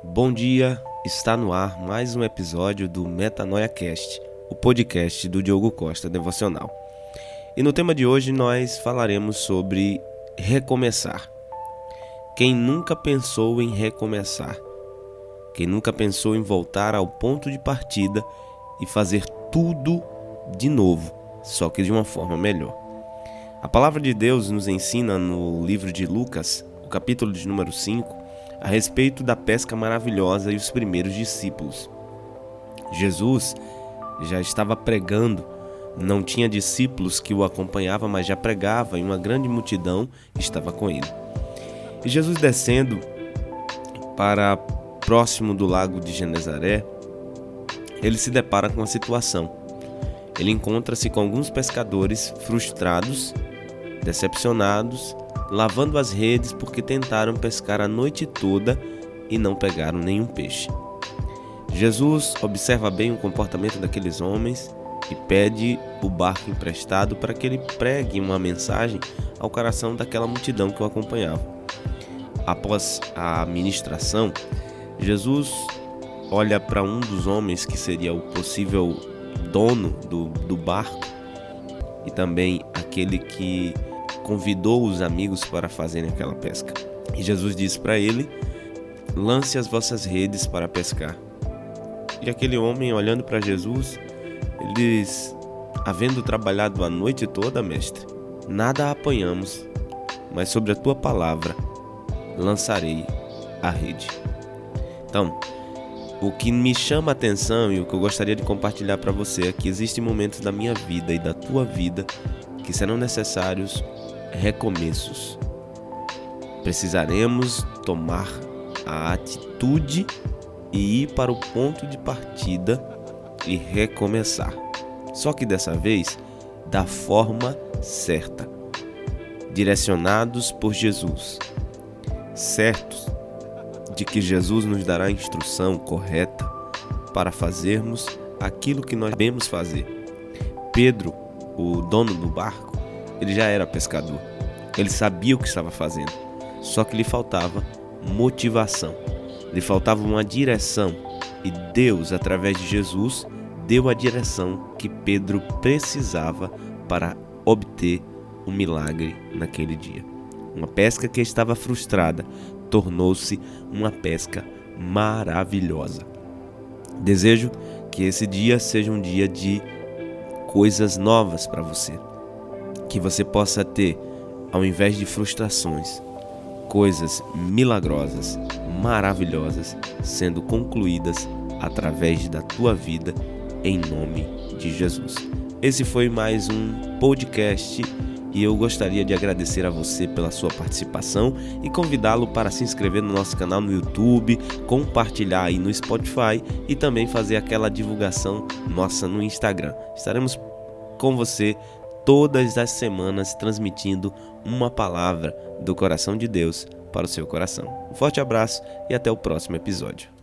Bom dia, está no ar mais um episódio do Metanoia Cast, o podcast do Diogo Costa Devocional. E no tema de hoje nós falaremos sobre recomeçar. Quem nunca pensou em recomeçar? Quem nunca pensou em voltar ao ponto de partida e fazer tudo de novo, só que de uma forma melhor? A palavra de Deus nos ensina no livro de Lucas, o capítulo de número 5, a respeito da pesca maravilhosa e os primeiros discípulos. Jesus já estava pregando, não tinha discípulos que o acompanhavam, mas já pregava e uma grande multidão estava com ele. E Jesus descendo para próximo do lago de Genezaré, ele se depara com uma situação. Ele encontra-se com alguns pescadores frustrados, decepcionados lavando as redes porque tentaram pescar a noite toda e não pegaram nenhum peixe. Jesus observa bem o comportamento daqueles homens e pede o barco emprestado para que ele pregue uma mensagem ao coração daquela multidão que o acompanhava. Após a ministração, Jesus olha para um dos homens que seria o possível dono do, do barco e também aquele que convidou os amigos para fazerem aquela pesca. E Jesus disse para ele: Lance as vossas redes para pescar. E aquele homem, olhando para Jesus, ele diz: Havendo trabalhado a noite toda, mestre, nada apanhamos, mas sobre a tua palavra lançarei a rede. Então, o que me chama a atenção e o que eu gostaria de compartilhar para você é que existem momentos da minha vida e da tua vida que serão necessários recomeços. Precisaremos tomar a atitude e ir para o ponto de partida e recomeçar. Só que dessa vez da forma certa, direcionados por Jesus, certos de que Jesus nos dará a instrução correta para fazermos aquilo que nós devemos fazer. Pedro, o dono do barco, ele já era pescador. Ele sabia o que estava fazendo. Só que lhe faltava motivação. Lhe faltava uma direção. E Deus, através de Jesus, deu a direção que Pedro precisava para obter o um milagre naquele dia. Uma pesca que estava frustrada tornou-se uma pesca maravilhosa. Desejo que esse dia seja um dia de coisas novas para você que você possa ter, ao invés de frustrações, coisas milagrosas, maravilhosas sendo concluídas através da tua vida, em nome de Jesus. Esse foi mais um podcast e eu gostaria de agradecer a você pela sua participação e convidá-lo para se inscrever no nosso canal no YouTube, compartilhar aí no Spotify e também fazer aquela divulgação nossa no Instagram. Estaremos com você todas as semanas transmitindo uma palavra do coração de Deus para o seu coração. Um forte abraço e até o próximo episódio.